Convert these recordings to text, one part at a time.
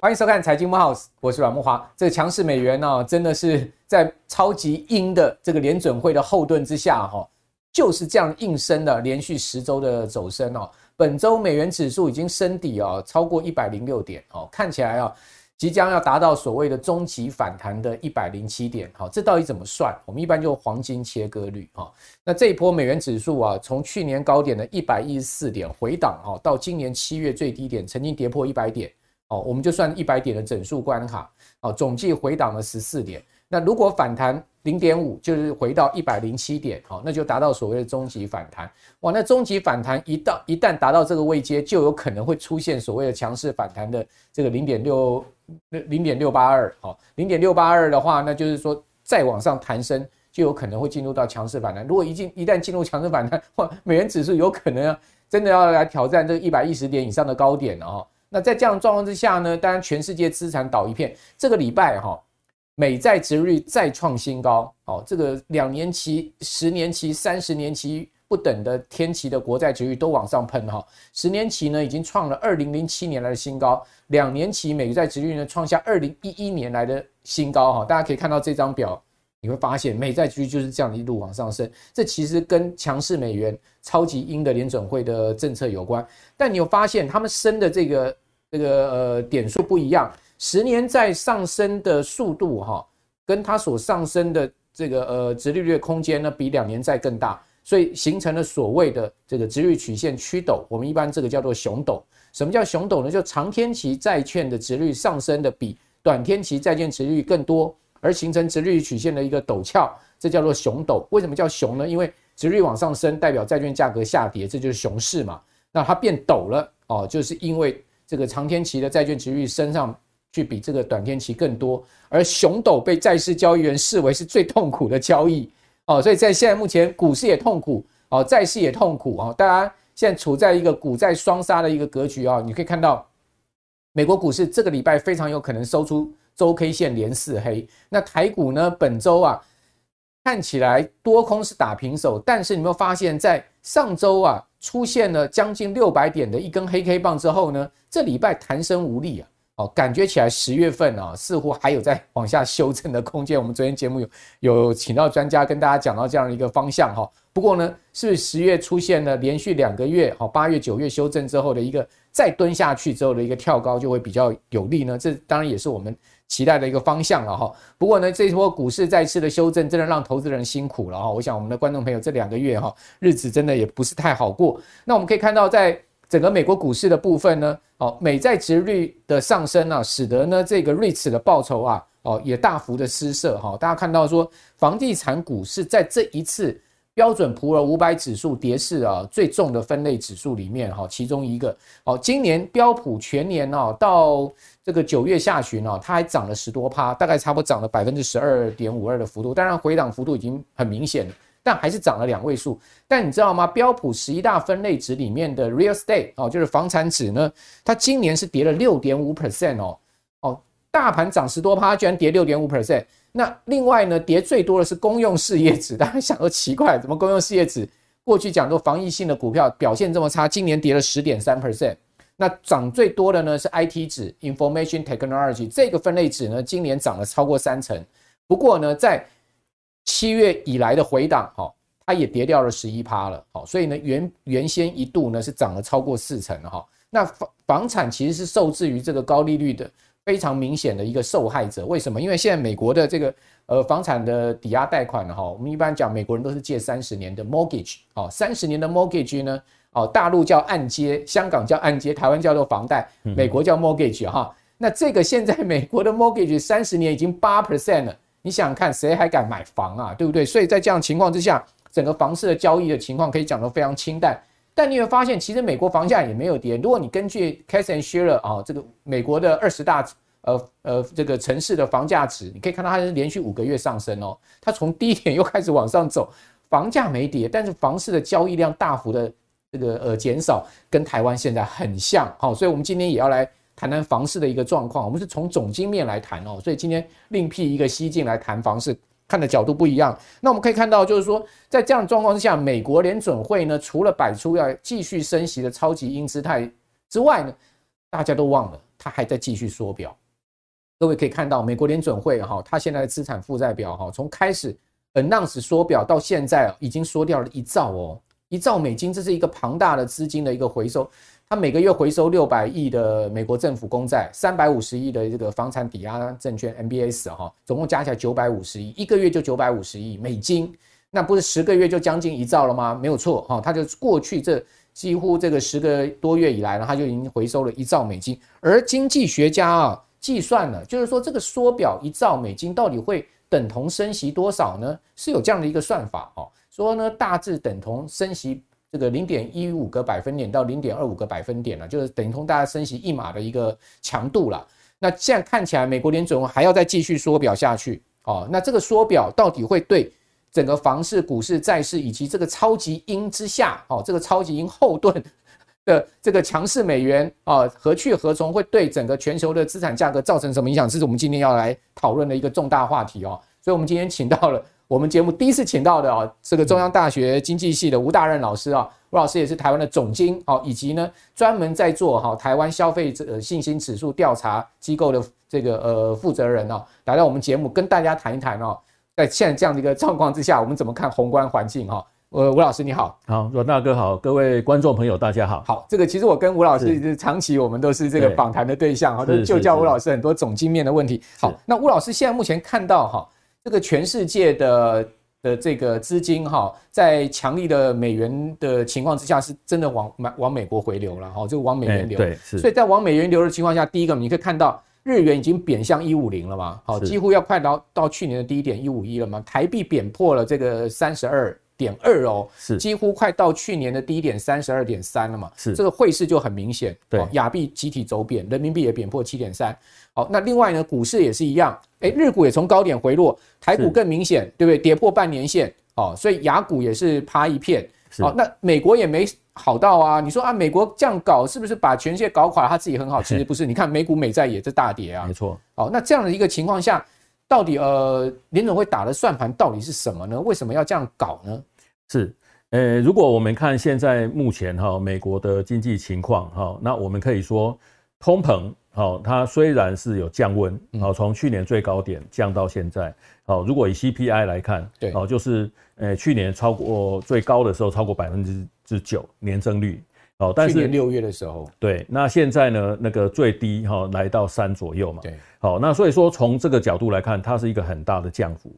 欢迎收看《财经慕 House》，我是阮木华。这个强势美元呢、真的是在超级鹰的这个联准会的后盾之下，哈，就是这样硬升的连续十周的走升哦。本周美元指数已经升底哦，超过一百零六点哦，看起来啊，即将要达到所谓的终极反弹的一百零七点。好，这到底怎么算？我们一般就黄金切割率哈。那这一波美元指数啊，从去年高点的一百一十四点回档哈，到今年七月最低点，曾经跌破一百点。哦，我们就算一百点的整数关卡，哦，总计回档了十四点。那如果反弹零点五，就是回到一百零七点，好，那就达到所谓的终极反弹。哇，那终极反弹一到一旦达到这个位阶，就有可能会出现所谓的强势反弹的这个零点六那零点六八二，好，零点六八二的话，那就是说再往上弹升，就有可能会进入到强势反弹。如果一进一旦进入强势反弹，哇，美元指数有可能真的要来挑战这一百一十点以上的高点了哈。那在这样状况之下呢，当然全世界资产倒一片。这个礼拜哈，美债殖利率再创新高，哦，这个两年期、十年期、三十年期不等的天期的国债殖利率都往上喷哈。十年期呢已经创了二零零七年来的新高，两年期美债殖利率呢创下二零一一年来的新高哈。大家可以看到这张表。你会发现美债区就是这样一路往上升，这其实跟强势美元、超级鹰的联准会的政策有关。但你有发现他们升的这个这个呃点数不一样，十年债上升的速度哈，跟它所上升的这个呃殖利率空间呢，比两年债更大，所以形成了所谓的这个殖率曲线曲陡。我们一般这个叫做熊陡。什么叫熊陡呢？就长天期债券的殖率上升的比短天期债券殖率更多。而形成殖率曲线的一个陡峭，这叫做熊陡。为什么叫熊呢？因为殖率往上升，代表债券价格下跌，这就是熊市嘛。那它变陡了哦，就是因为这个长天期的债券殖率升上去比这个短天期更多，而熊陡被债市交易员视为是最痛苦的交易哦。所以在现在目前股市也痛苦哦，债市也痛苦哦，大家现在处在一个股债双杀的一个格局啊。你可以看到，美国股市这个礼拜非常有可能收出。周 K 线连四黑，那台股呢？本周啊，看起来多空是打平手，但是你有没有发现，在上周啊出现了将近六百点的一根黑 K 棒之后呢，这礼拜弹升无力啊，哦，感觉起来十月份啊似乎还有在 往下修正的空间。我们昨天节目有有请到专家跟大家讲到这样一个方向哈。不过呢，是不是十月出现了连续两个月，好，八月九月修正之后的一个再蹲下去之后的一个跳高，就会比较有利呢？这当然也是我们。期待的一个方向了哈，不过呢，这一波股市再次的修正，真的让投资人辛苦了哈。我想我们的观众朋友这两个月哈，日子真的也不是太好过。那我们可以看到，在整个美国股市的部分呢，哦，美债值率的上升啊，使得呢这个 REITs 的报酬啊，哦也大幅的失色哈。大家看到说，房地产股市在这一次。标准普尔五百指数跌势啊，最重的分类指数里面哈，其中一个哦，今年标普全年哦，到这个九月下旬哦，它还涨了十多趴，大概差不多涨了百分之十二点五二的幅度。当然回档幅度已经很明显了，但还是涨了两位数。但你知道吗？标普十一大分类指里面的 Real Estate 哦，就是房产指呢，它今年是跌了六点五 percent 哦哦，大盘涨十多趴，居然跌六点五 percent。那另外呢，跌最多的是公用事业指，大家想说奇怪，怎么公用事业指过去讲说防疫性的股票表现这么差，今年跌了十点三 percent。那涨最多的呢是 IT 指 Information Technology 这个分类指呢，今年涨了超过三成。不过呢，在七月以来的回档，哈，它也跌掉了十一趴了，好，所以呢原原先一度呢是涨了超过四成哈。那房房产其实是受制于这个高利率的。非常明显的一个受害者，为什么？因为现在美国的这个呃房产的抵押贷款哈，我们一般讲美国人都是借三十年的 mortgage 哦，三十年的 mortgage 呢哦，大陆叫按揭，香港叫按揭，台湾叫做房贷，美国叫 mortgage 哈。那这个现在美国的 mortgage 三十年已经八 percent 了，你想想看，谁还敢买房啊？对不对？所以在这样情况之下，整个房市的交易的情况可以讲得非常清淡。但你会发现，其实美国房价也没有跌。如果你根据 Cass and Shiller 啊，这个美国的二十大呃呃这个城市的房价值，你可以看到它是连续五个月上升哦。它从低点又开始往上走，房价没跌，但是房市的交易量大幅的这个呃减少，跟台湾现在很像。好，所以我们今天也要来谈谈房市的一个状况。我们是从总经面来谈哦，所以今天另辟一个蹊径来谈房市。看的角度不一样。那我们可以看到，就是说，在这样的状况之下，美国联准会呢，除了摆出要继续升息的超级鹰姿态之外呢，大家都忘了，它还在继续缩表。各位可以看到，美国联准会哈，它现在的资产负债表哈，从开始 announce 缩表到现在，已经缩掉了一兆哦，一兆美金，这是一个庞大的资金的一个回收。他每个月回收六百亿的美国政府公债，三百五十亿的这个房产抵押证券 MBS 哈，总共加起来九百五十亿，一个月就九百五十亿美金，那不是十个月就将近一兆了吗？没有错哈，他就过去这几乎这个十个多月以来呢，他就已经回收了一兆美金，而经济学家啊。计算了，就是说这个缩表一兆美金到底会等同升息多少呢？是有这样的一个算法哦，说呢大致等同升息这个零点一五个百分点到零点二五个百分点了，就是等同大家升息一码的一个强度了。那现在看起来，美国联准会还要再继续缩表下去哦。那这个缩表到底会对整个房市、股市、债市以及这个超级鹰之下哦，这个超级鹰后盾？的这个强势美元啊，何去何从？会对整个全球的资产价格造成什么影响？这是我们今天要来讨论的一个重大话题哦。所以，我们今天请到了我们节目第一次请到的啊，这个中央大学经济系的吴大任老师啊，吴老师也是台湾的总经哦，以及呢专门在做哈台湾消费者信心指数调查机构的这个呃负责人哦，来到我们节目跟大家谈一谈哦，在现在这样的一个状况之下，我们怎么看宏观环境哈？呃，吴老师你好，好，阮大哥好，各位观众朋友大家好。好，这个其实我跟吴老师是长期我们都是这个访谈的对象哈，都就教吴老师很多总经面的问题。好，那吴老师现在目前看到哈，这个全世界的的这个资金哈，在强力的美元的情况之下，是真的往往美国回流了哈，就往美元流。对，是。所以在往美元流的情况下，第一个你可以看到日元已经贬向一五零了嘛，好，几乎要快到到去年的低点一五一了嘛，台币贬破了这个三十二。点二哦，是几乎快到去年的低点三十二点三了嘛？是这个汇市就很明显，对，亚币集体走贬，人民币也贬破七点三。好，那另外呢，股市也是一样，哎，日股也从高点回落，台股更明显，对不对？跌破半年线哦，所以雅股也是趴一片。好，那美国也没好到啊。你说啊，美国这样搞是不是把全世界搞垮？他自己很好，其实不是。你看美股美债也是大跌啊，没错。好，那这样的一个情况下，到底呃联总会打的算盘到底是什么呢？为什么要这样搞呢？是，呃，如果我们看现在目前哈美国的经济情况哈，那我们可以说通膨好，它虽然是有降温，好，从去年最高点降到现在，好，如果以 CPI 来看，对，哦，就是呃去年超过最高的时候超过百分之之九年增率，哦，但是去年六月的时候，对，那现在呢那个最低哈来到三左右嘛，对，好，那所以说从这个角度来看，它是一个很大的降幅，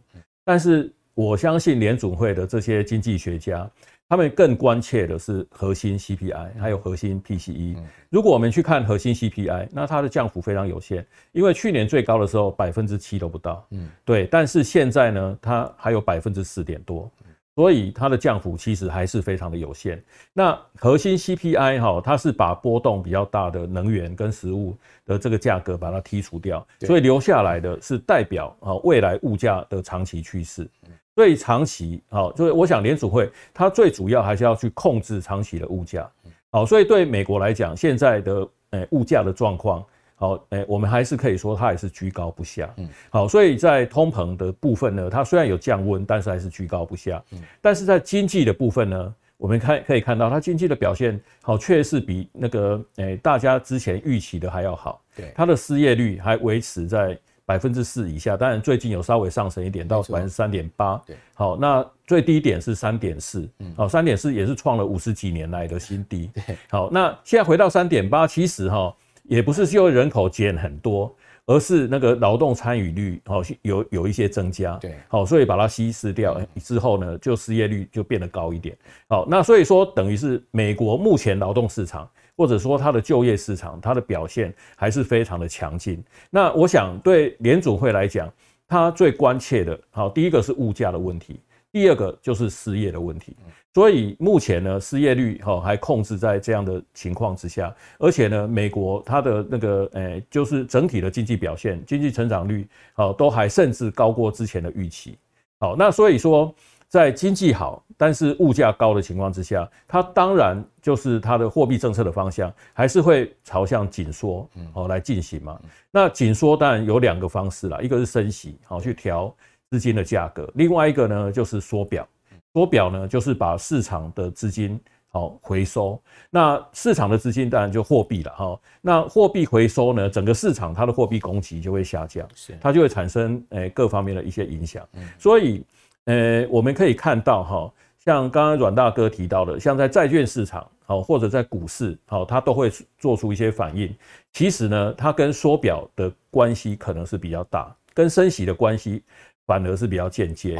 但是。我相信联准会的这些经济学家，他们更关切的是核心 CPI，还有核心 PCE。如果我们去看核心 CPI，那它的降幅非常有限，因为去年最高的时候百分之七都不到，嗯，对。但是现在呢，它还有百分之四点多。所以它的降幅其实还是非常的有限。那核心 CPI 哈，它是把波动比较大的能源跟食物的这个价格把它剔除掉，所以留下来的是代表啊未来物价的长期趋势。所以长期好，就是我想联储会它最主要还是要去控制长期的物价。好，所以对美国来讲，现在的诶物价的状况。好，诶，我们还是可以说它也是居高不下。嗯，好，所以在通膨的部分呢，它虽然有降温，但是还是居高不下。嗯，但是在经济的部分呢，我们看可以看到它经济的表现，好，确实比那个诶大家之前预期的还要好。对，它的失业率还维持在百分之四以下，当然最近有稍微上升一点到百分之三点八。对，好，那最低点是三点四。嗯，好，三点四也是创了五十几年来的新低。对，好，那现在回到三点八，其实哈。也不是就人口减很多，而是那个劳动参与率好有有一些增加，对，好，所以把它稀释掉之后呢，就失业率就变得高一点，好，那所以说等于是美国目前劳动市场或者说它的就业市场，它的表现还是非常的强劲。那我想对联准会来讲，它最关切的，好，第一个是物价的问题。第二个就是失业的问题，所以目前呢，失业率哈还控制在这样的情况之下，而且呢，美国它的那个诶，就是整体的经济表现、经济成长率，好都还甚至高过之前的预期。好，那所以说，在经济好但是物价高的情况之下，它当然就是它的货币政策的方向还是会朝向紧缩哦来进行嘛。那紧缩当然有两个方式啦，一个是升息，好去调。资金的价格，另外一个呢就是缩表，缩表呢就是把市场的资金好回收。那市场的资金当然就货币了哈。那货币回收呢，整个市场它的货币供给就会下降，是它就会产生诶各方面的一些影响。所以呃我们可以看到哈，像刚刚阮大哥提到的，像在债券市场好或者在股市好，它都会做出一些反应。其实呢，它跟缩表的关系可能是比较大，跟升息的关系。反而是比较间接，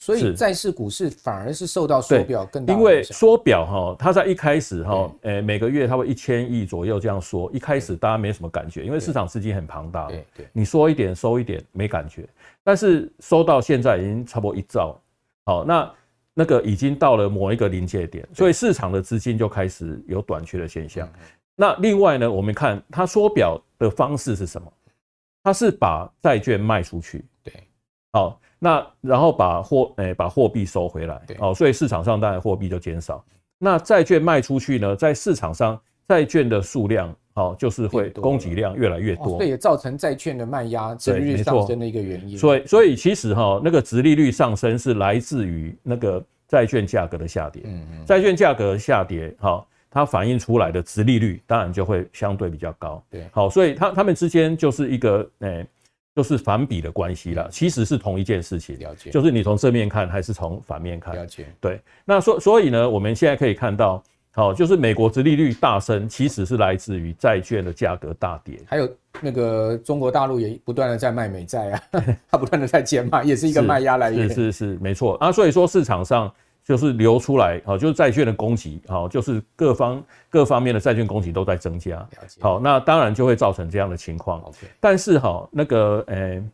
所以债市股市反而是受到缩表更大，因为缩表哈，它在一开始哈，诶每个月它会一千亿左右这样缩，一开始大家没什么感觉，因为市场资金很庞大，对对，你缩一点收一点没感觉，但是收到现在已经差不多一兆，好，那那个已经到了某一个临界点，所以市场的资金就开始有短缺的现象。那另外呢，我们看它缩表的方式是什么？它是把债券卖出去，对。好，那然后把货诶把货币收回来，哦，所以市场上当然货币就减少。那债券卖出去呢，在市场上债券的数量，好，就是会供给量越来越多，这也造成债券的卖压、殖利率上升的一个原因。所以，所以其实哈，那个殖利率上升是来自于那个债券价格的下跌。嗯嗯，债券价格下跌，哈，它反映出来的殖利率当然就会相对比较高。对，好，所以它它们之间就是一个诶。就是反比的关系了，其实是同一件事情。了解，就是你从正面看还是从反面看。了解，对。那所所以呢，我们现在可以看到，好，就是美国殖利率大升，其实是来自于债券的价格大跌。还有那个中国大陆也不断的在卖美债啊，它不断的在减码，也是一个卖压来源。是是是，没错啊。所以说市场上。就是流出来，好，就是债券的供给，好，就是各方各方面的债券供给都在增加，好，那当然就会造成这样的情况。但是哈，那个，诶，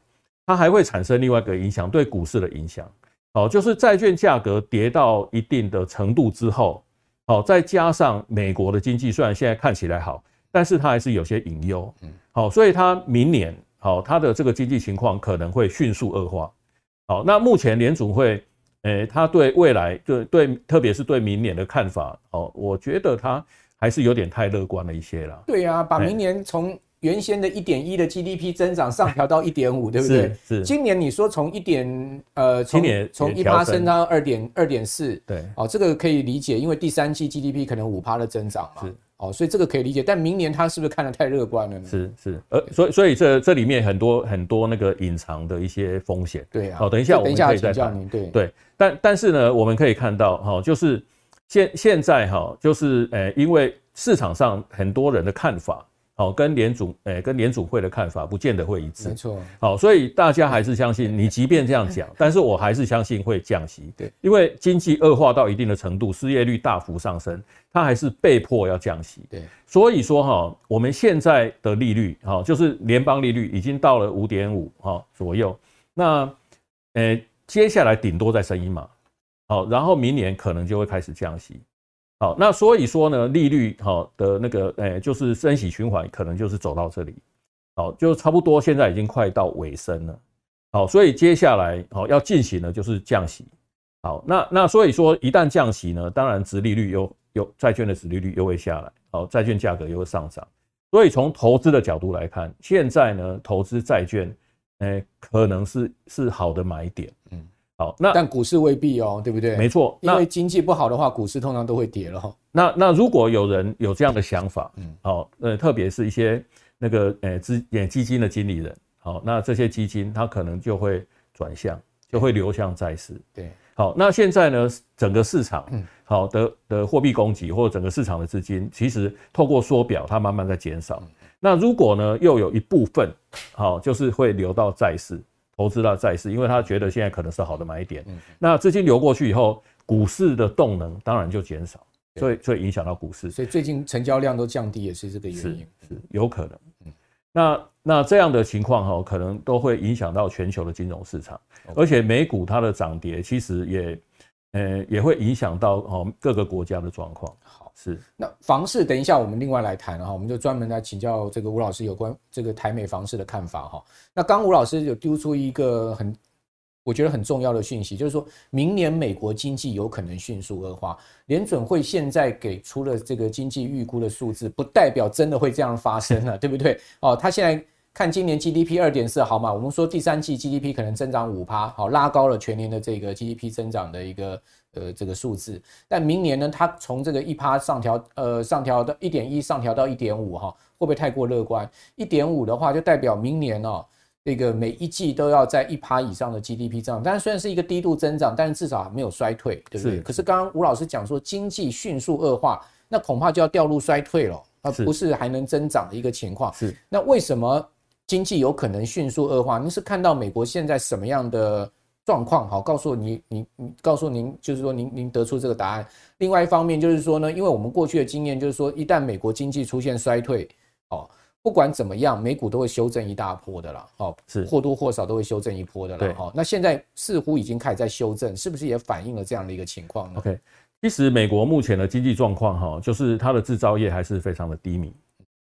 它还会产生另外一个影响，对股市的影响，好，就是债券价格跌到一定的程度之后，好，再加上美国的经济虽然现在看起来好，但是它还是有些隐忧，嗯，好，所以它明年，好，它的这个经济情况可能会迅速恶化，好，那目前联准会。诶、欸，他对未来，对对，特别是对明年的看法，哦，我觉得他还是有点太乐观了一些了。对啊，把明年从原先的一点一的 GDP 增长上调到一点五，对不对？是。是今年你说从一点，呃，从从一趴升到二点二点四，对，哦，这个可以理解，因为第三季 GDP 可能五趴的增长嘛。是。哦，所以这个可以理解，但明年他是不是看得太乐观了呢？是是，呃，所以所以这这里面很多很多那个隐藏的一些风险。对啊。好，等一下我们可以再讲。对对，但但是呢，我们可以看到哈，就是现现在哈，就是呃，因为市场上很多人的看法。好，跟联准诶，跟联准会的看法不见得会一致。没错。好，所以大家还是相信你，即便这样讲，但是我还是相信会降息。对，因为经济恶化到一定的程度，失业率大幅上升，它还是被迫要降息。对，所以说哈，我们现在的利率哈，就是联邦利率已经到了五点五哈左右。那诶，接下来顶多再升一码，好，然后明年可能就会开始降息。好，那所以说呢，利率好的那个，诶，就是升息循环，可能就是走到这里，好，就差不多现在已经快到尾声了，好，所以接下来好要进行的就是降息，好，那那所以说一旦降息呢，当然殖利率又又债券的殖利率又会下来，好，债券价格又会上涨，所以从投资的角度来看，现在呢，投资债券，诶，可能是是好的买点，嗯。好，那但股市未必哦，对不对？没错，因为经济不好的话，股市通常都会跌了。那那如果有人有这样的想法，嗯，好，呃，特别是一些那个呃资呃基金的经理人，好，那这些基金他可能就会转向，就会流向债市。对，好，那现在呢，整个市场，嗯，好的的货币供给或者整个市场的资金，其实透过缩表，它慢慢在减少。那如果呢，又有一部分，好，就是会流到债市。投资到债市，因为他觉得现在可能是好的买点。嗯，那资金流过去以后，股市的动能当然就减少，所以所以影响到股市。所以最近成交量都降低，也是这个原因。是，是有可能。嗯，那那这样的情况哈，可能都会影响到全球的金融市场，而且美股它的涨跌其实也，呃，也会影响到哦各个国家的状况。是，那房市等一下我们另外来谈哈，我们就专门来请教这个吴老师有关这个台美房市的看法哈。那刚吴老师有丢出一个很我觉得很重要的讯息，就是说明年美国经济有可能迅速恶化，联准会现在给出了这个经济预估的数字，不代表真的会这样发生了，对不对？哦，他现在看今年 GDP 二点四好嘛？我们说第三季 GDP 可能增长五趴，好拉高了全年的这个 GDP 增长的一个呃这个数字。但明年呢，它从这个一趴上调，呃上调到一点一，上调到一点五哈，会不会太过乐观？一点五的话，就代表明年哦，这个每一季都要在一趴以上的 GDP 增长。但是虽然是一个低度增长，但是至少没有衰退，对不对？是可是刚刚吴老师讲说经济迅速恶化，那恐怕就要掉入衰退了，而不是还能增长的一个情况。是那为什么？经济有可能迅速恶化，您是看到美国现在什么样的状况？好，告诉你，你你告诉您，就是说您您得出这个答案。另外一方面就是说呢，因为我们过去的经验就是说，一旦美国经济出现衰退，哦，不管怎么样，美股都会修正一大波的啦，哦，是或多或少都会修正一波的啦，哦。那现在似乎已经开始在修正，是不是也反映了这样的一个情况呢？OK，其实美国目前的经济状况，哈，就是它的制造业还是非常的低迷。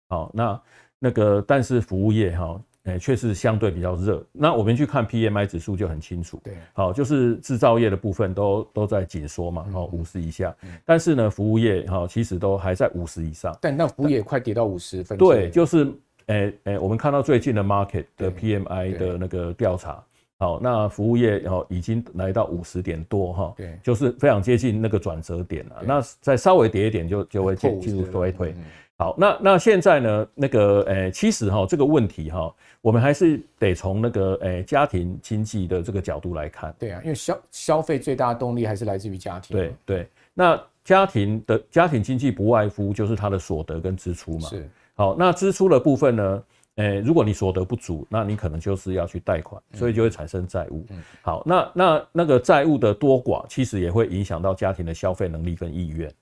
好，那。那个，但是服务业哈，诶，确实相对比较热。那我们去看 PMI 指数就很清楚，对，好，就是制造业的部分都都在紧缩嘛，哦，五十以下。但是呢，服务业哈，其实都还在五十以上。但那服务业快跌到五十分。对，就是诶诶，我们看到最近的 market 的 PMI 的那个调查，好，那服务业哦已经来到五十点多哈，对，就是非常接近那个转折点了。那再稍微跌一点就就会进进入衰退。好，那那现在呢？那个，诶、欸，其实哈，这个问题哈，我们还是得从那个，诶、欸，家庭经济的这个角度来看。对啊，因为消消费最大的动力还是来自于家庭。对对，那家庭的家庭经济不外乎就是他的所得跟支出嘛。是。好，那支出的部分呢？诶、欸，如果你所得不足，那你可能就是要去贷款，所以就会产生债务。嗯。好，那那那个债务的多寡，其实也会影响到家庭的消费能力跟意愿。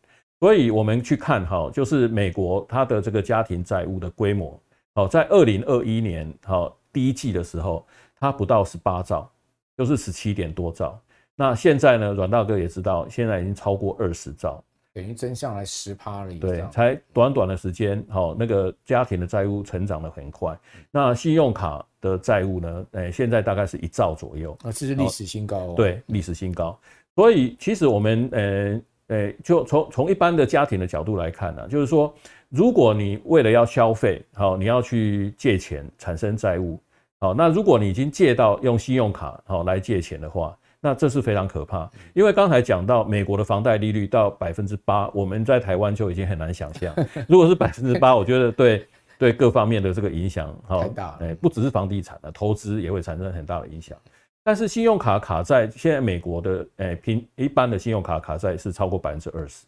所以，我们去看哈，就是美国它的这个家庭债务的规模，好，在二零二一年好第一季的时候，它不到十八兆，就是十七点多兆。那现在呢，阮大哥也知道，现在已经超过二十兆，等于增上来十趴了。对，才短短的时间，好，那个家庭的债务成长得很快。那信用卡的债务呢？诶，现在大概是一兆左右。啊，这是历史新高哦。对，历史新高。所以，其实我们呃。诶，就从从一般的家庭的角度来看呢，就是说，如果你为了要消费，好，你要去借钱产生债务，好，那如果你已经借到用信用卡好来借钱的话，那这是非常可怕。因为刚才讲到美国的房贷利率到百分之八，我们在台湾就已经很难想象。如果是百分之八，我觉得对对各方面的这个影响，好，诶，不只是房地产的投资也会产生很大的影响。但是信用卡卡债现在美国的诶平一般的信用卡卡债是超过百分之二十，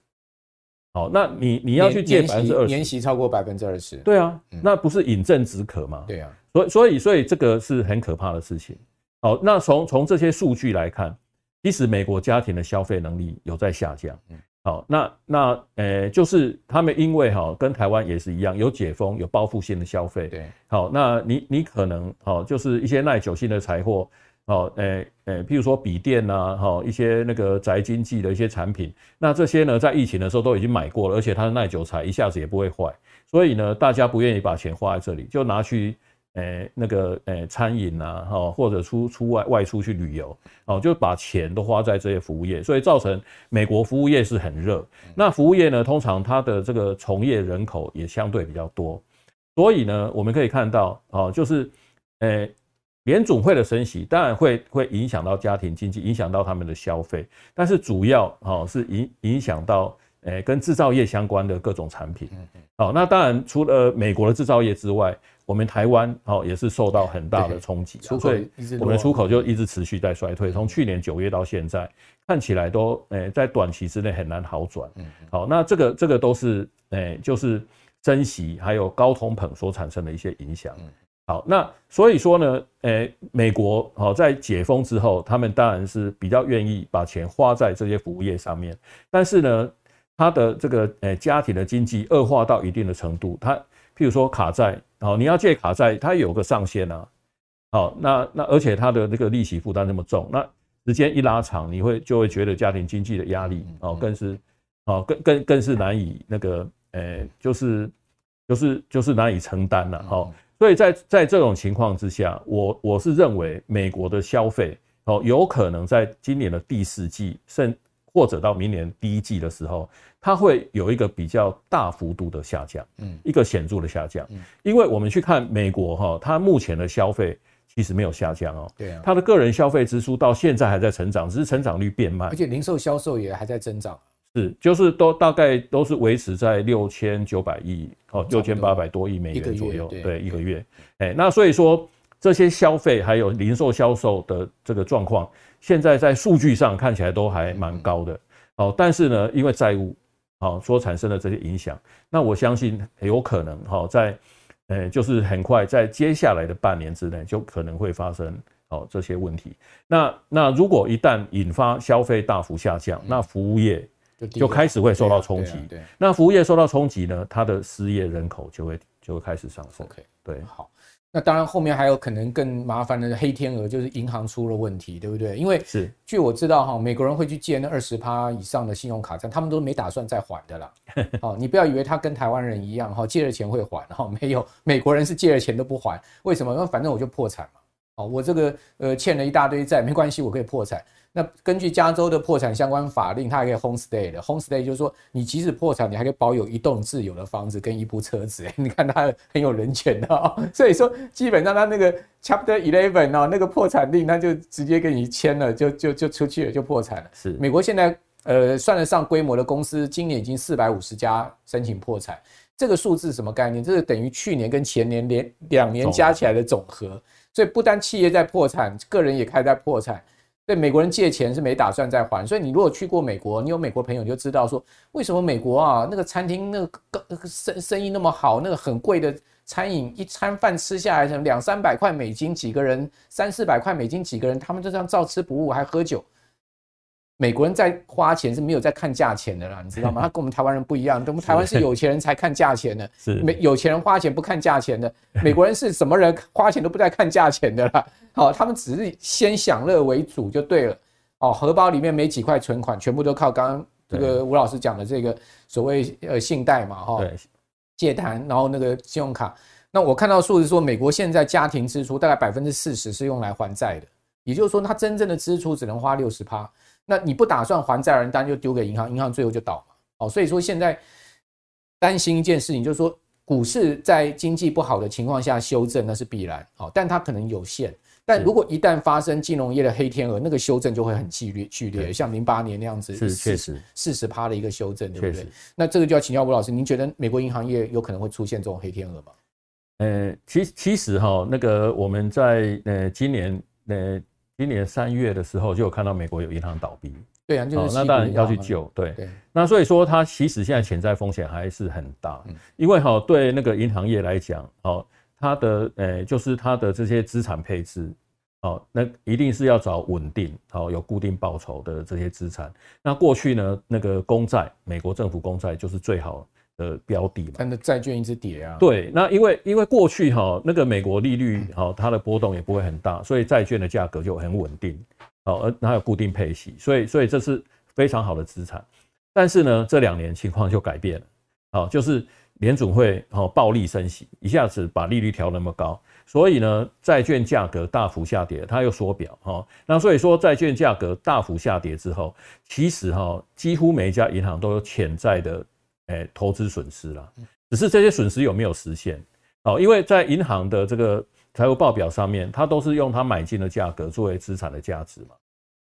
好，那你你要去借百分之二十，年息超过百分之二十，对啊，那不是饮鸩止渴吗？对啊，所以所以所以这个是很可怕的事情。好，那从从这些数据来看，其实美国家庭的消费能力有在下降。好，那那诶就是他们因为哈跟台湾也是一样，有解封，有报复性的消费。对，好，那你你可能好就是一些耐久性的财货。好，诶诶，譬如说笔电呐，哈，一些那个宅经济的一些产品，那这些呢，在疫情的时候都已经买过了，而且它的耐久材，一下子也不会坏，所以呢，大家不愿意把钱花在这里，就拿去诶那个诶餐饮呐，哈，或者出出外外出去旅游，哦，就把钱都花在这些服务业，所以造成美国服务业是很热。那服务业呢，通常它的这个从业人口也相对比较多，所以呢，我们可以看到，哦，就是诶。联总会的升息当然会会影响到家庭经济，影响到他们的消费，但是主要哦是影影响到诶跟制造业相关的各种产品。好，那当然除了美国的制造业之外，我们台湾哦也是受到很大的冲击，所以我们的出口就一直持续在衰退，从去年九月到现在看起来都诶在短期之内很难好转。好，那这个这个都是诶就是升息还有高通膨所产生的一些影响。好，那所以说呢，诶，美国好在解封之后，他们当然是比较愿意把钱花在这些服务业上面。但是呢，他的这个诶家庭的经济恶化到一定的程度，他譬如说卡债，好，你要借卡债，它有个上限啊。好，那那而且他的那个利息负担那么重，那时间一拉长，你会就会觉得家庭经济的压力哦，更是哦更更更是难以那个诶，就是就是就是难以承担了哈。所以在在这种情况之下，我我是认为美国的消费哦，有可能在今年的第四季，甚或者到明年第一季的时候，它会有一个比较大幅度的下降，嗯，一个显著的下降，嗯，因为我们去看美国哈，它目前的消费其实没有下降哦，对啊，它的个人消费支出到现在还在成长，只是成长率变慢，而且零售销售也还在增长，是，就是都大概都是维持在六千九百亿哦，六千八百多亿美元左右，对，一个月，哎，那所以说这些消费还有零售销售的这个状况。现在在数据上看起来都还蛮高的，哦，但是呢，因为债务，哦所产生的这些影响，那我相信有可能，哈，在，呃，就是很快在接下来的半年之内，就可能会发生，哦，这些问题。那那如果一旦引发消费大幅下降，那服务业就开始会受到冲击。对，那服务业受到冲击呢，它的失业人口就会就会开始上升。OK，对，好。那当然，后面还有可能更麻烦的黑天鹅，就是银行出了问题，对不对？因为是据我知道哈，美国人会去借那二十趴以上的信用卡债，他们都没打算再还的啦。哦，你不要以为他跟台湾人一样哈，借了钱会还哈，没有，美国人是借了钱都不还，为什么？因为反正我就破产嘛。哦，我这个呃欠了一大堆债，没关系，我可以破产。那根据加州的破产相关法令，它还可以 home stay 的 home stay 就是说，你即使破产，你还可以保有一栋自有的房子跟一部车子。你看他很有人权的哦。所以说，基本上他那个 Chapter Eleven 哦，那个破产令，他就直接给你签了，就就就出去了，就破产了。是美国现在呃算得上规模的公司，今年已经四百五十家申请破产。这个数字什么概念？这是等于去年跟前年连两年加起来的总和。所以不单企业在破产，个人也开始在破产。对美国人借钱是没打算再还，所以你如果去过美国，你有美国朋友你就知道说，为什么美国啊那个餐厅那个生生意那么好，那个很贵的餐饮一餐饭吃下来成两三百块美金几个人，三四百块美金几个人，他们就这样照吃不误还喝酒。美国人在花钱是没有在看价钱的啦，你知道吗？他跟我们台湾人不一样，我们台湾是有钱人才看价钱的，是没有钱人花钱不看价钱的。美国人是什么人花钱都不带看价钱的啦，好，他们只是先享乐为主就对了。哦，荷包里面没几块存款，全部都靠刚刚这个吴老师讲的这个所谓呃信贷嘛，哈，借贷，然后那个信用卡。那我看到数字说，美国现在家庭支出大概百分之四十是用来还债的，也就是说，他真正的支出只能花六十趴。那你不打算还债人，当然就丢给银行，银行最后就倒嘛。哦，所以说现在担心一件事情，就是说股市在经济不好的情况下修正那是必然，好，但它可能有限。但如果一旦发生金融业的黑天鹅，那个修正就会很剧烈剧烈，像零八年那样子，是确实四十趴的一个修正，对不对？那这个就要请教吴老师，您觉得美国银行业有可能会出现这种黑天鹅吗？呃，其其实哈，那个我们在呃今年呃。今年三月的时候，就有看到美国有银行倒闭，对啊，就是那当然要去救，对，那所以说它其实现在潜在风险还是很大，因为哈对那个银行业来讲，哦，它的呃就是它的这些资产配置，哦，那一定是要找稳定，哦有固定报酬的这些资产。那过去呢，那个公债，美国政府公债就是最好的标的嘛，但是债券一直跌啊。对，那因为因为过去哈那个美国利率哈它的波动也不会很大，所以债券的价格就很稳定，好，而它有固定配息，所以所以这是非常好的资产。但是呢，这两年情况就改变了，好，就是联准会哦暴力升息，一下子把利率调那么高，所以呢债券价格大幅下跌，它又缩表哈，那所以说债券价格大幅下跌之后，其实哈几乎每一家银行都有潜在的。哎，投资损失了，只是这些损失有没有实现？哦，因为在银行的这个财务报表上面，它都是用它买进的价格作为资产的价值嘛。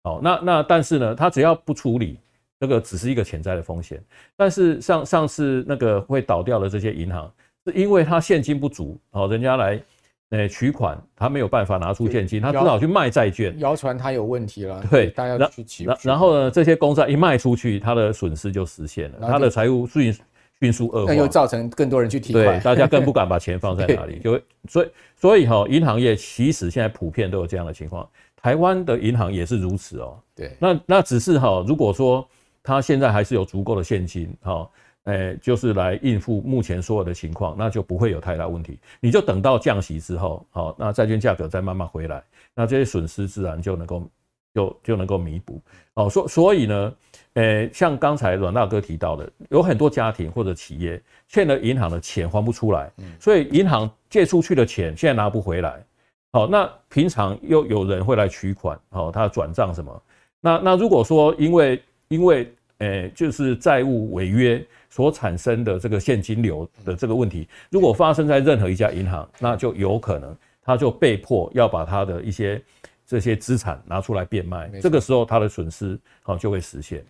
哦，那那但是呢，它只要不处理，这个只是一个潜在的风险。但是上上次那个会倒掉的这些银行，是因为它现金不足，哦，人家来。诶，取款他没有办法拿出现金，他只好去卖债券。谣传他有问题了，对，大家要去取。然后呢，这些公债一卖出去，他的损失就实现了，他的财务迅迅速恶化，那又造成更多人去提款，对，大家更不 敢把钱放在哪里，就会所以所以哈，银行业其实现在普遍都有这样的情况，台湾的银行也是如此哦。对，那那只是哈，如果说他现在还是有足够的现金哈。哎，就是来应付目前所有的情况，那就不会有太大问题。你就等到降息之后，好，那债券价格再慢慢回来，那这些损失自然就能够就就能够弥补。哦，所所以呢，哎，像刚才阮大哥提到的，有很多家庭或者企业欠了银行的钱还不出来，所以银行借出去的钱现在拿不回来。好，那平常又有人会来取款，好，他转账什么？那那如果说因为因为诶就是债务违约所产生的这个现金流的这个问题，如果发生在任何一家银行，那就有可能他就被迫要把他的一些这些资产拿出来变卖，这个时候他的损失好就会实现。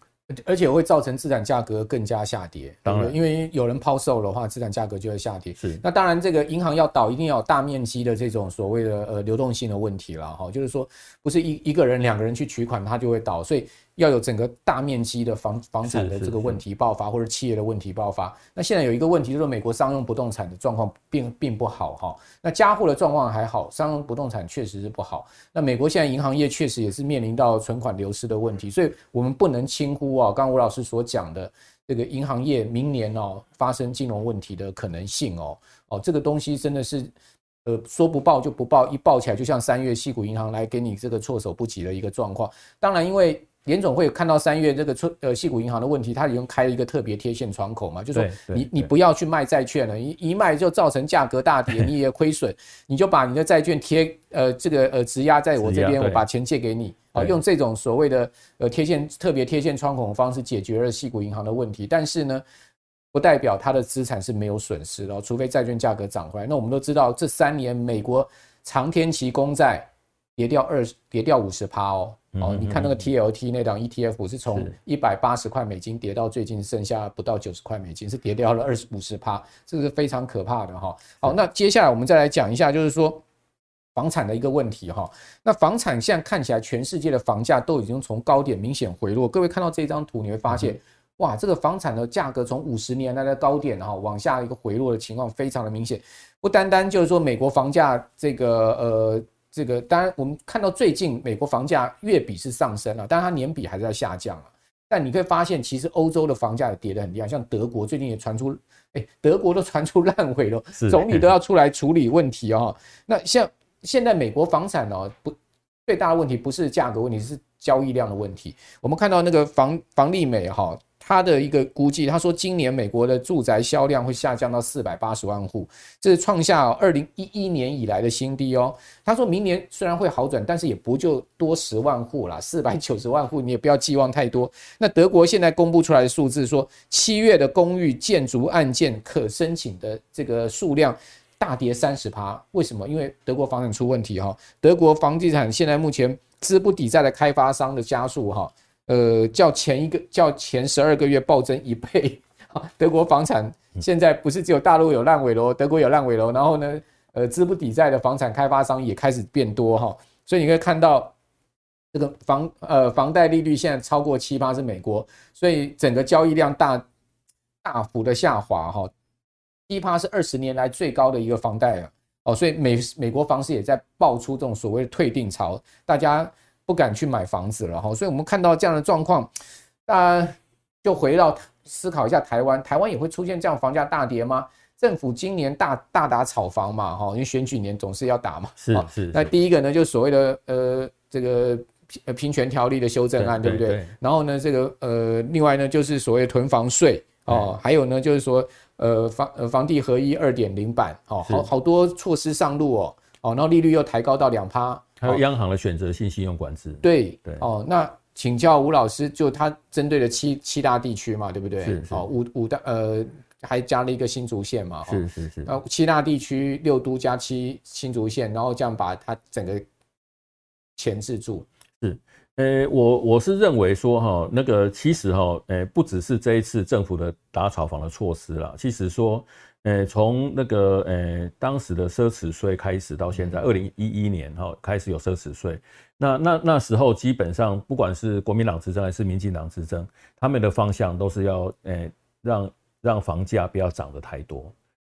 而且会造成资产价格更加下跌，当然，因为有人抛售的话，资产价格就会下跌。是，那当然，这个银行要倒，一定要有大面积的这种所谓的呃流动性的问题了哈，就是说，不是一一个人、两个人去取款，它就会倒，所以。要有整个大面积的房房产的这个问题爆发，或者企业的问题爆发。那现在有一个问题，就是美国商用不动产的状况并并不好哈。那家户的状况还好，商用不动产确实是不好。那美国现在银行业确实也是面临到存款流失的问题，所以我们不能轻忽啊。刚刚吴老师所讲的这个银行业明年哦发生金融问题的可能性哦哦，这个东西真的是呃说不报就不报，一报起来就像三月矽谷银行来给你这个措手不及的一个状况。当然因为。联总会看到三月这个出呃矽谷银行的问题，它已经开了一个特别贴现窗口嘛，就说你你不要去卖债券了，一一卖就造成价格大跌，你也亏损，你就把你的债券贴呃这个呃质押在我这边，我把钱借给你啊，用这种所谓的呃贴现特别贴现窗口的方式解决了矽谷银行的问题，但是呢，不代表它的资产是没有损失的，除非债券价格涨回来。那我们都知道，这三年美国长天期公债跌掉二十跌掉五十趴哦。哦，你看那个 TLT 那档 ETF 是从一百八十块美金跌到最近剩下不到九十块美金，是跌掉了二十五十趴，这个是非常可怕的哈。好，那接下来我们再来讲一下，就是说房产的一个问题哈。那房产现在看起来全世界的房价都已经从高点明显回落。各位看到这张图，你会发现，哇，这个房产的价格从五十年来的高点哈往下一个回落的情况非常的明显。不单单就是说美国房价这个呃。这个当然，我们看到最近美国房价月比是上升了，但它年比还是在下降啊。但你可以发现，其实欧洲的房价也跌得很厉害，像德国最近也传出，哎，德国都传出烂尾了，总理都要出来处理问题哦。那像现在美国房产哦，不最大的问题不是价格问题，是交易量的问题。我们看到那个房房利美哈。他的一个估计，他说今年美国的住宅销量会下降到四百八十万户，这是创下二零一一年以来的新低哦。他说明年虽然会好转，但是也不就多十万户啦，四百九十万户你也不要寄望太多。那德国现在公布出来的数字说，七月的公寓建筑案件可申请的这个数量大跌三十趴，为什么？因为德国房产出问题哈，德国房地产现在目前资不抵债的开发商的加速哈。呃，较前一个较前十二个月暴增一倍，德国房产现在不是只有大陆有烂尾楼，德国有烂尾楼，然后呢，呃，资不抵债的房产开发商也开始变多哈，所以你可以看到这个房呃房贷利率现在超过七八是美国，所以整个交易量大大幅的下滑哈，七趴是二十年来最高的一个房贷了。哦，所以美美国房市也在爆出这种所谓的退订潮，大家。不敢去买房子了哈，所以我们看到这样的状况，那就回到思考一下台湾，台湾也会出现这样房价大跌吗？政府今年大大打炒房嘛哈，因为选举年总是要打嘛。是是。那第一个呢，就所谓的呃这个平平权条例的修正案，对不对？然后呢，这个呃另外呢就是所谓囤房税哦，还有呢就是说呃房呃房地合一二点零版哦，好好多措施上路哦哦，然后利率又抬高到两趴。还有央行的选择性信用管制，对对哦，那请教吴老师，就他针对的七七大地区嘛，对不对？是是哦，五五大呃，还加了一个新竹县嘛，是是是，七大地区六都加七新竹县，然后这样把它整个钳制住。是，呃，我我是认为说哈，那个其实哈，呃，不只是这一次政府的打炒房的措施啦，其实说。呃，从那个呃当时的奢侈税开始到现在，二零一一年哈开始有奢侈税，那那那时候基本上不管是国民党执政还是民进党执政，他们的方向都是要呃让让房价不要涨得太多。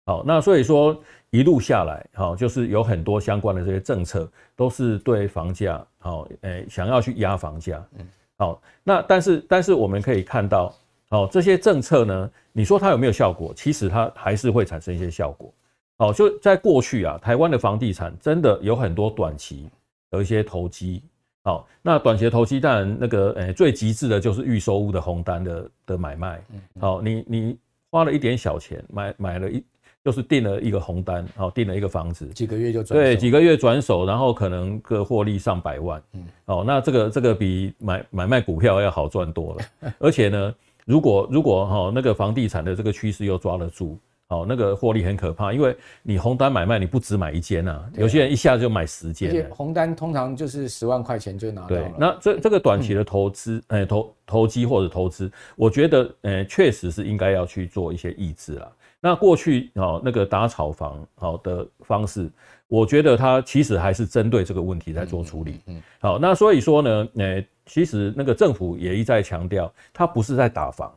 好，那所以说一路下来，好就是有很多相关的这些政策都是对房价好，诶想要去压房价。嗯，好，那但是但是我们可以看到。哦，这些政策呢，你说它有没有效果？其实它还是会产生一些效果。哦，就在过去啊，台湾的房地产真的有很多短期的一些投机。好，那短期的投机，当然那个诶最极致的就是预售屋的红单的的买卖。好，你你花了一点小钱买买了一就是订了一个红单，好订了一个房子，几个月就转对，几个月转手，然后可能个获利上百万，嗯，哦，那这个这个比买买卖股票要好赚多了，而且呢，如果如果哈那个房地产的这个趋势又抓得住。好，那个获利很可怕，因为你红单买卖，你不只买一间啊，有些人一下就买十间。红单通常就是十万块钱就拿到了。对，那这这个短期的投资，哎、嗯，投投机或者投资，我觉得，呃，确实是应该要去做一些抑制啦。那过去哦，那个打炒房好的方式，我觉得它其实还是针对这个问题在做处理。嗯，好，那所以说呢，呃，其实那个政府也一再强调，它不是在打房。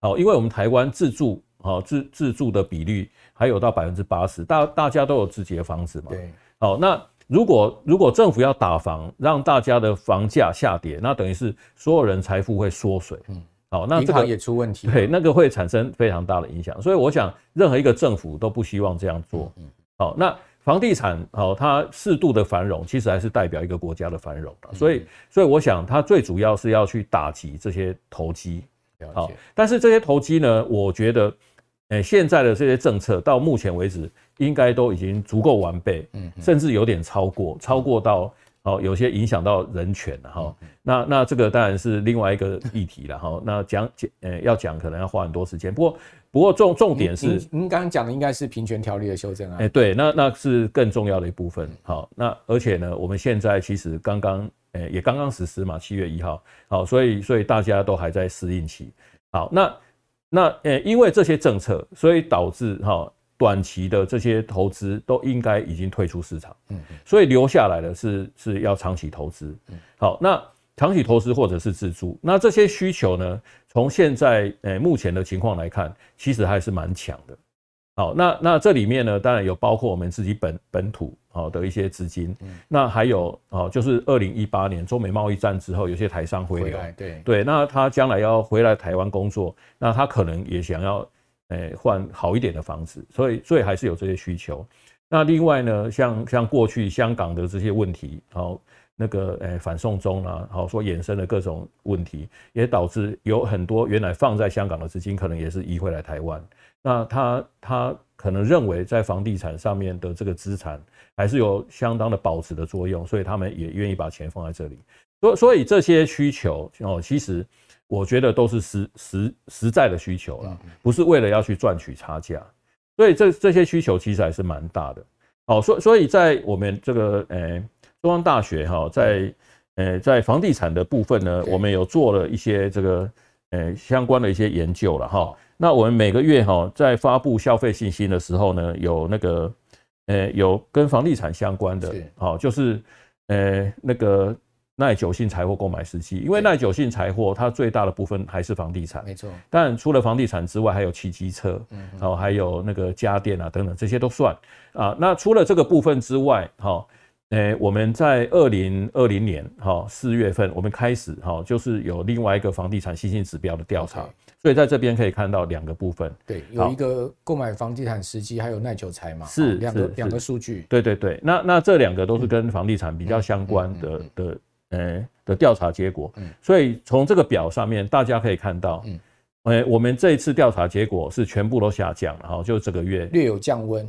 哦，因为我们台湾自住。好，自自住的比率还有到百分之八十，大大家都有自己的房子嘛。对。好，那如果如果政府要打房，让大家的房价下跌，那等于是所有人财富会缩水。嗯。好，那这个也出问题。对，那个会产生非常大的影响。所以我想，任何一个政府都不希望这样做。嗯。好，那房地产好，它适度的繁荣，其实还是代表一个国家的繁荣。所以，所以我想，它最主要是要去打击这些投机。好，但是这些投机呢，我觉得。诶，现在的这些政策到目前为止，应该都已经足够完备，嗯，甚至有点超过，超过到哦，有些影响到人权了哈。那那这个当然是另外一个议题了哈。那讲讲，呃，要讲可能要花很多时间。不过不过重重点是，您刚刚讲的应该是平权条例的修正啊。哎，对，那那是更重要的一部分。好，那而且呢，我们现在其实刚刚，诶，也刚刚实施嘛，七月一号，好，所以所以大家都还在适应期。好，那。那呃，因为这些政策，所以导致哈短期的这些投资都应该已经退出市场，嗯，所以留下来的是是要长期投资，嗯，好，那长期投资或者是自住，那这些需求呢，从现在呃目前的情况来看，其实还是蛮强的。好，那那这里面呢，当然有包括我们自己本本土好的一些资金，嗯，那还有哦，就是二零一八年中美贸易战之后，有些台商回流，对对，那他将来要回来台湾工作，那他可能也想要诶换好一点的房子，所以所以还是有这些需求。那另外呢，像像过去香港的这些问题，好那个诶反送中啊，好说衍生的各种问题，也导致有很多原来放在香港的资金，可能也是移回来台湾。那他他可能认为在房地产上面的这个资产还是有相当的保值的作用，所以他们也愿意把钱放在这里。所所以这些需求哦，其实我觉得都是实实实在的需求了，不是为了要去赚取差价。所以这这些需求其实还是蛮大的。好，所所以在我们这个呃中央大学哈，在呃在房地产的部分呢，我们有做了一些这个呃相关的一些研究了哈。那我们每个月哈，在发布消费信心的时候呢，有那个，呃，有跟房地产相关的，好，就是，呃，那个耐久性财货购买时期，因为耐久性财货它最大的部分还是房地产，没错。但除了房地产之外，还有汽机车，嗯，好，还有那个家电啊等等，这些都算。啊。那除了这个部分之外，哈，呃，我们在二零二零年哈四月份，我们开始哈，就是有另外一个房地产信心指标的调查。所以在这边可以看到两个部分，对，有一个购买房地产时机，还有耐久财嘛，是两个两个数据，对对对，那那这两个都是跟房地产比较相关的、嗯、的诶的调查结果，嗯，所以从这个表上面大家可以看到，嗯，呃，我们这一次调查结果是全部都下降了哈，就这个月略有降温，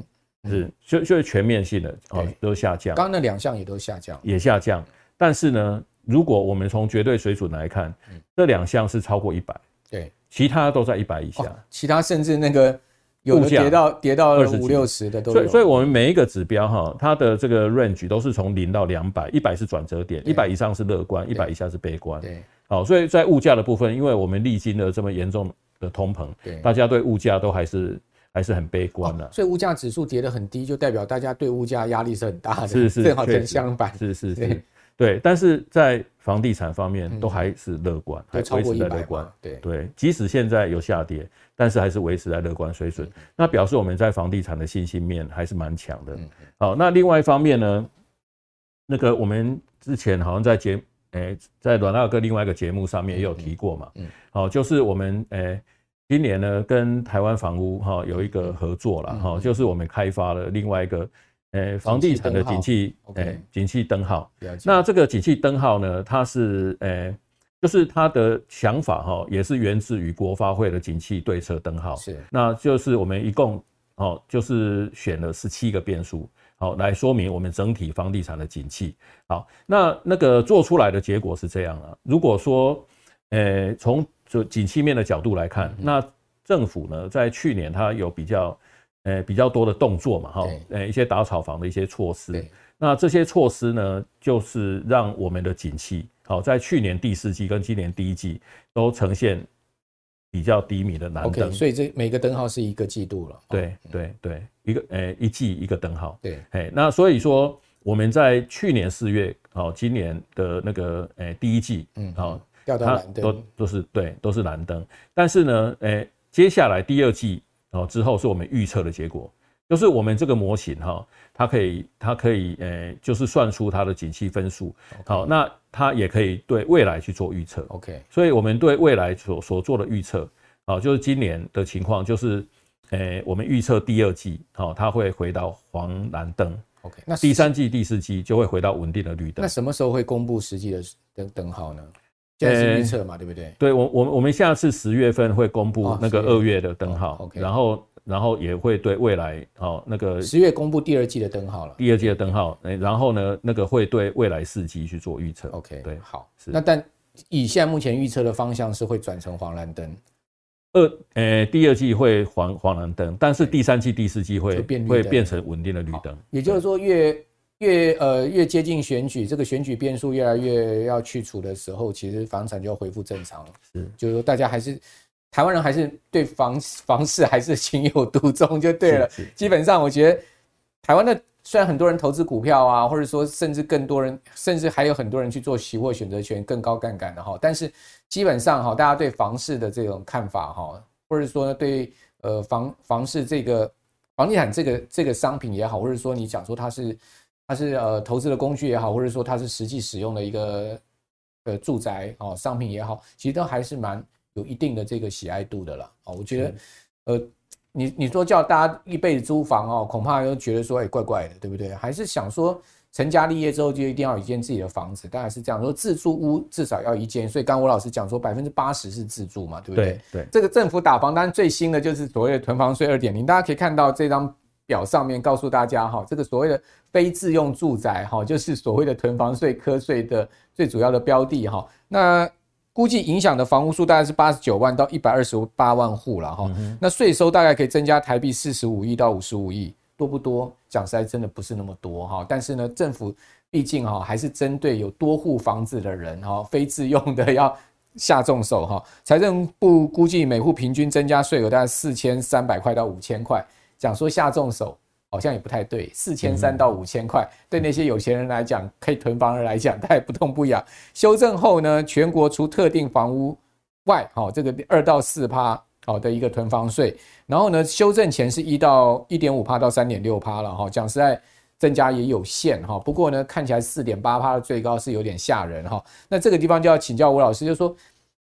是就就是全面性的哦都下降，刚刚那两项也都下降，也下降，但是呢，如果我们从绝对水准来看，这两项是超过一百，对。其他都在一百以下，其他甚至那个有的跌到跌到五六十的都有。所以，所以我们每一个指标哈，它的这个 range 都是从零到两百，一百是转折点，一百以上是乐观，一百以下是悲观。对，好，所以在物价的部分，因为我们历经了这么严重的通膨，对，大家对物价都还是还是很悲观的。所以物价指数跌得很低，就代表大家对物价压力是很大的。是是，正好正相反。是是是。对，但是在房地产方面都还是乐观，还维持在乐观。对对，即使现在有下跌，但是还是维持在乐观水准。那表示我们在房地产的信心面还是蛮强的。好，那另外一方面呢，那个我们之前好像在节，诶，在阮大哥另外一个节目上面也有提过嘛。嗯。好，就是我们诶，今年呢跟台湾房屋哈有一个合作了哈，就是我们开发了另外一个。诶，房地产的景气，诶，景气灯号。那这个景气灯号呢，它是诶，就是它的想法哈，也是源自于国发会的景气对策灯号。是，那就是我们一共哦，就是选了十七个变数，好来说明我们整体房地产的景气。好，那那个做出来的结果是这样啊。如果说，呃，从就景气面的角度来看，那政府呢，在去年它有比较，呃，比较多的动作嘛，哈，呃，一些打炒房的一些措施。那这些措施呢，就是让我们的景气，好，在去年第四季跟今年第一季都呈现。比较低迷的蓝灯，OK，所以这每个灯号是一个季度了。对对对，一个诶、欸、一季一个灯号。对，哎，那所以说我们在去年四月，好，今年的那个诶、欸、第一季，嗯，好，掉到蓝灯，都都是对，都是蓝灯。但是呢，诶、欸，接下来第二季，哦之后是我们预测的结果，就是我们这个模型哈，它可以它可以诶、欸，就是算出它的景气分数。好，那。它也可以对未来去做预测，OK，所以我们对未来所所做的预测，啊，就是今年的情况，就是，诶，我们预测第二季，哦，它会回到黄蓝灯，OK，那第三季、第四季就会回到稳定的绿灯。那什么时候会公布实际的灯灯号呢？现在是预测嘛，对不对？对我，我我们下次十月份会公布那个二月的灯号然后。然后也会对未来哦，那个十月公布第二季的灯号了。第二季的灯号，然后呢，那个会对未来四季去做预测。OK，对，好。是。那但以现在目前预测的方向是会转成黄蓝灯。二，呃，第二季会黄黄蓝灯，但是第三季、第四季会会变成稳定的绿灯。也就是说越，越越呃越接近选举，这个选举变数越来越要去除的时候，其实房产就要恢复正常了。是，就是说大家还是。台湾人还是对房房市还是情有独钟就对了。基本上，我觉得台湾的虽然很多人投资股票啊，或者说甚至更多人，甚至还有很多人去做期货选择权更高杠杆的哈。但是基本上哈，大家对房市的这种看法哈，或者说呢对呃房房市这个房地产这个这个商品也好，或者说你讲说它是它是呃投资的工具也好，或者说它是实际使用的一个呃住宅哦商品也好，其实都还是蛮。有一定的这个喜爱度的了啊，我觉得，呃，你你说叫大家一辈子租房哦，恐怕又觉得说哎怪怪的，对不对？还是想说成家立业之后就一定要有一间自己的房子，当然是这样说，自住屋至少要一间。所以刚刚吴老师讲说百分之八十是自住嘛，对不对？对，这个政府打房单最新的就是所谓的囤房税二点零，大家可以看到这张表上面告诉大家哈，这个所谓的非自用住宅哈，就是所谓的囤房税课税的最主要的标的哈，那。估计影响的房屋数大概是八十九万到一百二十八万户了哈，那税收大概可以增加台币四十五亿到五十五亿，多不多？讲实在真的不是那么多哈。但是呢，政府毕竟哈还是针对有多户房子的人哈，非自用的要下重手哈。财政部估计每户平均增加税额大概四千三百块到五千块，讲说下重手。好像也不太对，四千三到五千块，对那些有钱人来讲，可以囤房人来讲，他也不痛不痒。修正后呢，全国除特定房屋外，好，这个二到四趴好的一个囤房税，然后呢，修正前是一到一点五趴到三点六趴了哈。讲实在，增加也有限哈。不过呢，看起来四点八趴的最高是有点吓人哈。那这个地方就要请教吴老师，就是说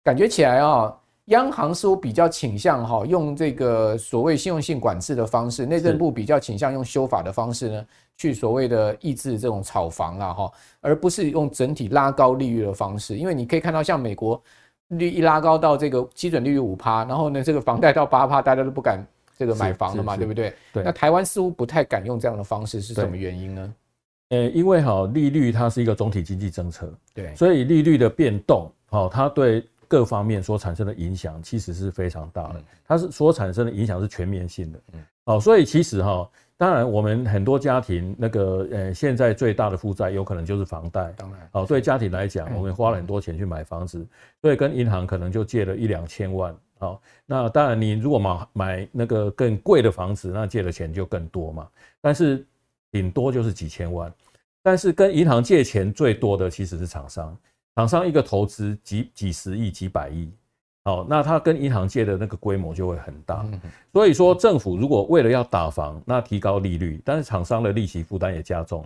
感觉起来啊。央行似乎比较倾向哈用这个所谓信用性管制的方式，内政部比较倾向用修法的方式呢，去所谓的抑制这种炒房啊哈，而不是用整体拉高利率的方式。因为你可以看到，像美国利率一拉高到这个基准利率五趴，然后呢这个房贷到八趴，大家都不敢这个买房了嘛，对不对？对。那台湾似乎不太敢用这样的方式，是什么原因呢？呃，因为哈利率它是一个总体经济政策，对，所以利率的变动，好，它对。各方面所产生的影响其实是非常大的，它是所产生的影响是全面性的，嗯。哦，所以其实哈，当然我们很多家庭那个呃，现在最大的负债有可能就是房贷，当然，哦，对家庭来讲，我们花了很多钱去买房子，所以跟银行可能就借了一两千万，好，那当然你如果买买那个更贵的房子，那借的钱就更多嘛，但是顶多就是几千万，但是跟银行借钱最多的其实是厂商。厂商一个投资几几十亿、几百亿，好，那它跟银行借的那个规模就会很大。所以说，政府如果为了要打房，那提高利率，但是厂商的利息负担也加重。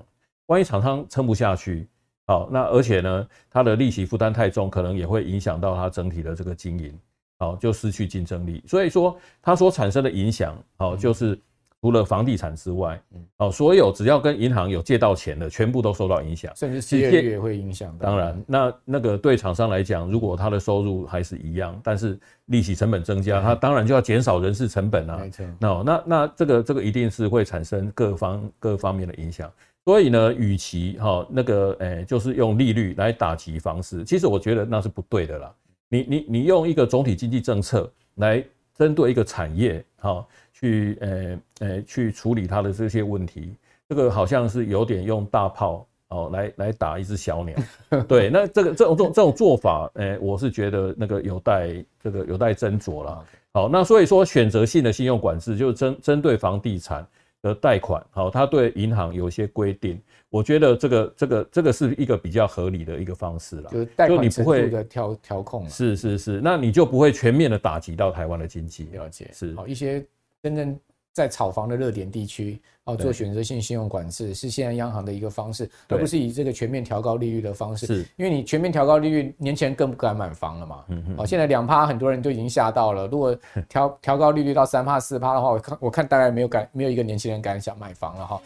万一厂商撑不下去，好，那而且呢，它的利息负担太重，可能也会影响到它整体的这个经营，好，就失去竞争力。所以说，它所产生的影响，好，就是除了房地产之外，哦，所有只要跟银行有借到钱的，全部都受到影响，甚至失业率也会影响。当然，那那个对厂商来讲，如果他的收入还是一样，但是利息成本增加，他当然就要减少人事成本啊。没错，那那那这个这个一定是会产生各方各方面的影响。所以呢，与其哈那个诶，就是用利率来打击房市，其实我觉得那是不对的啦。你你你用一个总体经济政策来针对一个产业哈。去呃呃去处理它的这些问题，这个好像是有点用大炮哦来来打一只小鸟，对，那这个这种这种这种做法，呃，我是觉得那个有待这个有待斟酌了。好，那所以说选择性的信用管制就是针针对房地产的贷款，好，它对银行有一些规定，我觉得这个这个这个是一个比较合理的一个方式了，就是贷款程度的调调控，是是是，那你就不会全面的打击到台湾的经济，了解。是。好一些。真正在炒房的热点地区，哦，做选择性信用管制是现在央行的一个方式，而不是以这个全面调高利率的方式。是，因为你全面调高利率，年轻人更不敢买房了嘛。嗯嗯。哦，现在两趴，很多人都已经吓到了。如果 调调高利率到三趴四趴的话，我看我看大概没有敢没有一个年轻人敢想买房了哈。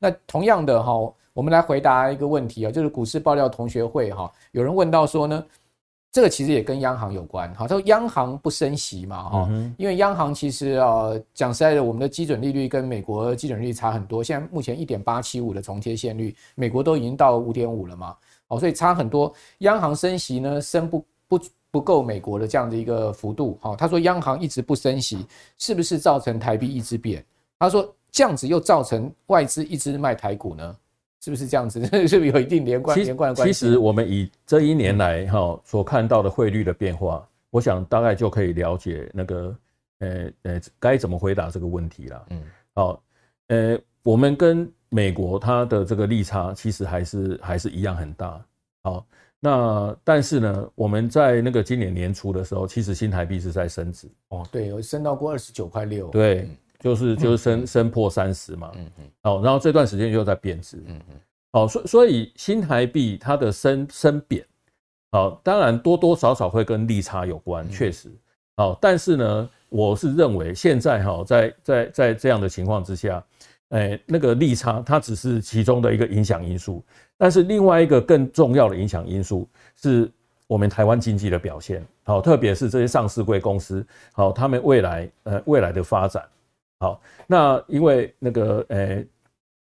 那同样的哈，我们来回答一个问题啊，就是股市爆料同学会哈，有人问到说呢。这个其实也跟央行有关，哈，他说央行不升息嘛，哈，因为央行其实呃讲实在的，我们的基准利率跟美国基准利率差很多，现在目前一点八七五的重贴现率，美国都已经到五点五了嘛，哦，所以差很多，央行升息呢升不不不够美国的这样的一个幅度，哈，他说央行一直不升息，是不是造成台币一直贬？他说这样子又造成外资一直卖台股呢？是不是这样子？是不是有一定连贯连贯的关系？其实我们以这一年来哈所看到的汇率的变化，我想大概就可以了解那个呃呃该怎么回答这个问题了。嗯，好，呃，我们跟美国它的这个利差其实还是还是一样很大。好，那但是呢，我们在那个今年年初的时候，其实新台币是在升值。哦，对，有升到过二十九块六。对。就是就是升升破三十嘛，嗯嗯，哦，然后这段时间又在贬值，嗯嗯，好，所所以新台币它的升升贬，好，当然多多少少会跟利差有关，确实，好，但是呢，我是认为现在哈，在在在这样的情况之下，哎，那个利差它只是其中的一个影响因素，但是另外一个更重要的影响因素是我们台湾经济的表现，好，特别是这些上市贵公司，好，他们未来呃未来的发展。好，那因为那个呃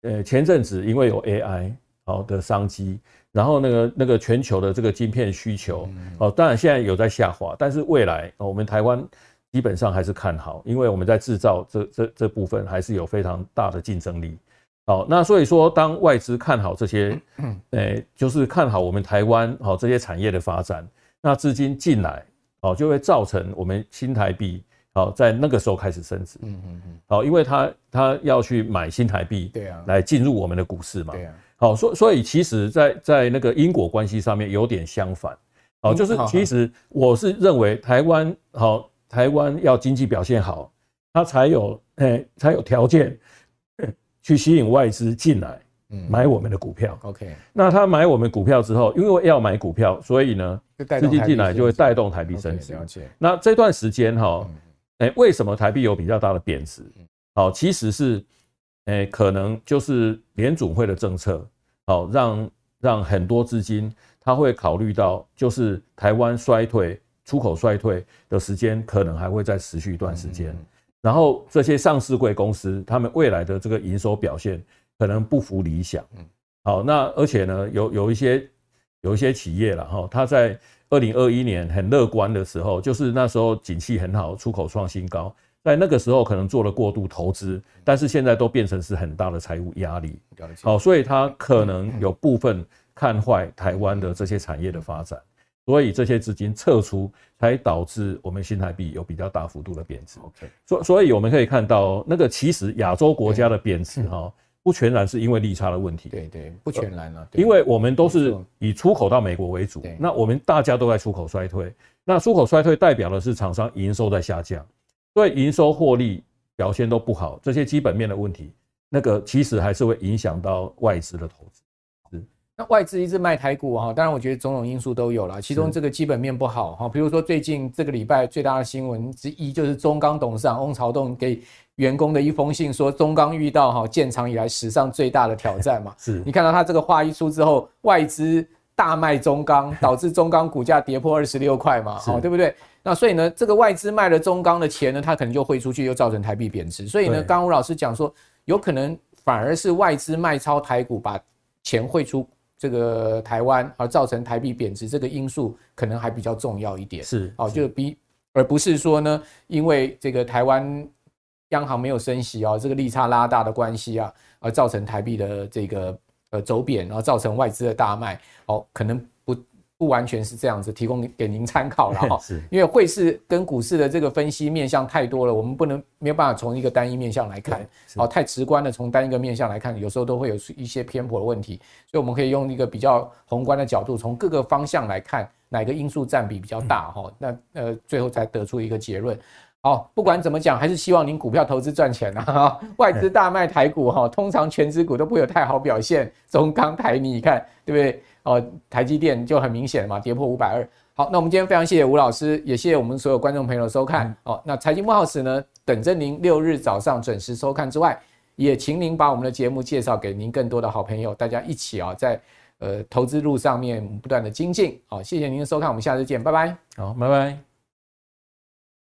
呃前阵子因为有 AI 好的商机，然后那个那个全球的这个晶片需求哦，当然现在有在下滑，但是未来我们台湾基本上还是看好，因为我们在制造这这这部分还是有非常大的竞争力。好，那所以说当外资看好这些，呃就是看好我们台湾好这些产业的发展，那资金进来哦就会造成我们新台币。好，在那个时候开始升值。嗯嗯嗯。好，因为他他要去买新台币，对啊，来进入我们的股市嘛。对啊。好，所所以其实，在在那个因果关系上面有点相反。好，就是其实我是认为台湾好，台湾要经济表现好，它才有诶才有条件去吸引外资进来，买我们的股票。OK。那他买我们股票之后，因为要买股票，所以呢，资金进来就会带动台币升值。了解。那这段时间哈。哎，为什么台币有比较大的贬值？好，其实是，哎，可能就是联总会的政策，好，让让很多资金他会考虑到，就是台湾衰退、出口衰退的时间可能还会再持续一段时间，然后这些上市贵公司他们未来的这个营收表现可能不符理想，好，那而且呢，有有一些有一些企业了哈，他在。二零二一年很乐观的时候，就是那时候景气很好，出口创新高，在那个时候可能做了过度投资，但是现在都变成是很大的财务压力。好，所以它可能有部分看坏台湾的这些产业的发展，所以这些资金撤出，才导致我们新台币有比较大幅度的贬值。OK，所所以我们可以看到，那个其实亚洲国家的贬值哈。不全然是因为利差的问题，对对，不全然了，因为我们都是以出口到美国为主，那我们大家都在出口衰退，那出口衰退代表的是厂商营收在下降，所以营收获利表现都不好，这些基本面的问题，那个其实还是会影响到外资的投资，是，那外资一直卖台股哈，当然我觉得种种因素都有了，其中这个基本面不好哈，比如说最近这个礼拜最大的新闻之一就是中钢董事长翁朝栋给员工的一封信，说中钢遇到哈建厂以来史上最大的挑战嘛。是你看到他这个话一出之后，外资大卖中钢，导致中钢股价跌破二十六块嘛，好对不对？那所以呢，这个外资卖了中钢的钱呢，他可能就汇出去，又造成台币贬值。所以呢，刚刚吴老师讲说，有可能反而是外资卖超台股，把钱汇出。这个台湾而造成台币贬值，这个因素可能还比较重要一点。是哦，就比而不是说呢，因为这个台湾央行没有升息啊，这个利差拉大的关系啊，而造成台币的这个呃走贬，然后造成外资的大卖。哦，可能。不不完全是这样子，提供给您参考了哈。是，因为汇市跟股市的这个分析面向太多了，我们不能没有办法从一个单一面向来看，哦，太直观的从单一个面向来看，有时候都会有一些偏颇的问题。所以我们可以用一个比较宏观的角度，从各个方向来看哪个因素占比比较大哈。那呃，最后才得出一个结论。好，不管怎么讲，还是希望您股票投资赚钱啊。外资大卖台股哈，通常权值股都不会有太好表现。中钢、台泥，你看对不对？哦，台积电就很明显嘛，跌破五百二。好，那我们今天非常谢谢吴老师，也谢谢我们所有观众朋友的收看。哦，那财经慕 House 呢，等着您六日早上准时收看之外，也请您把我们的节目介绍给您更多的好朋友，大家一起啊，在呃投资路上面不断的精进。好，谢谢您的收看，我们下次见，拜拜。好，拜拜。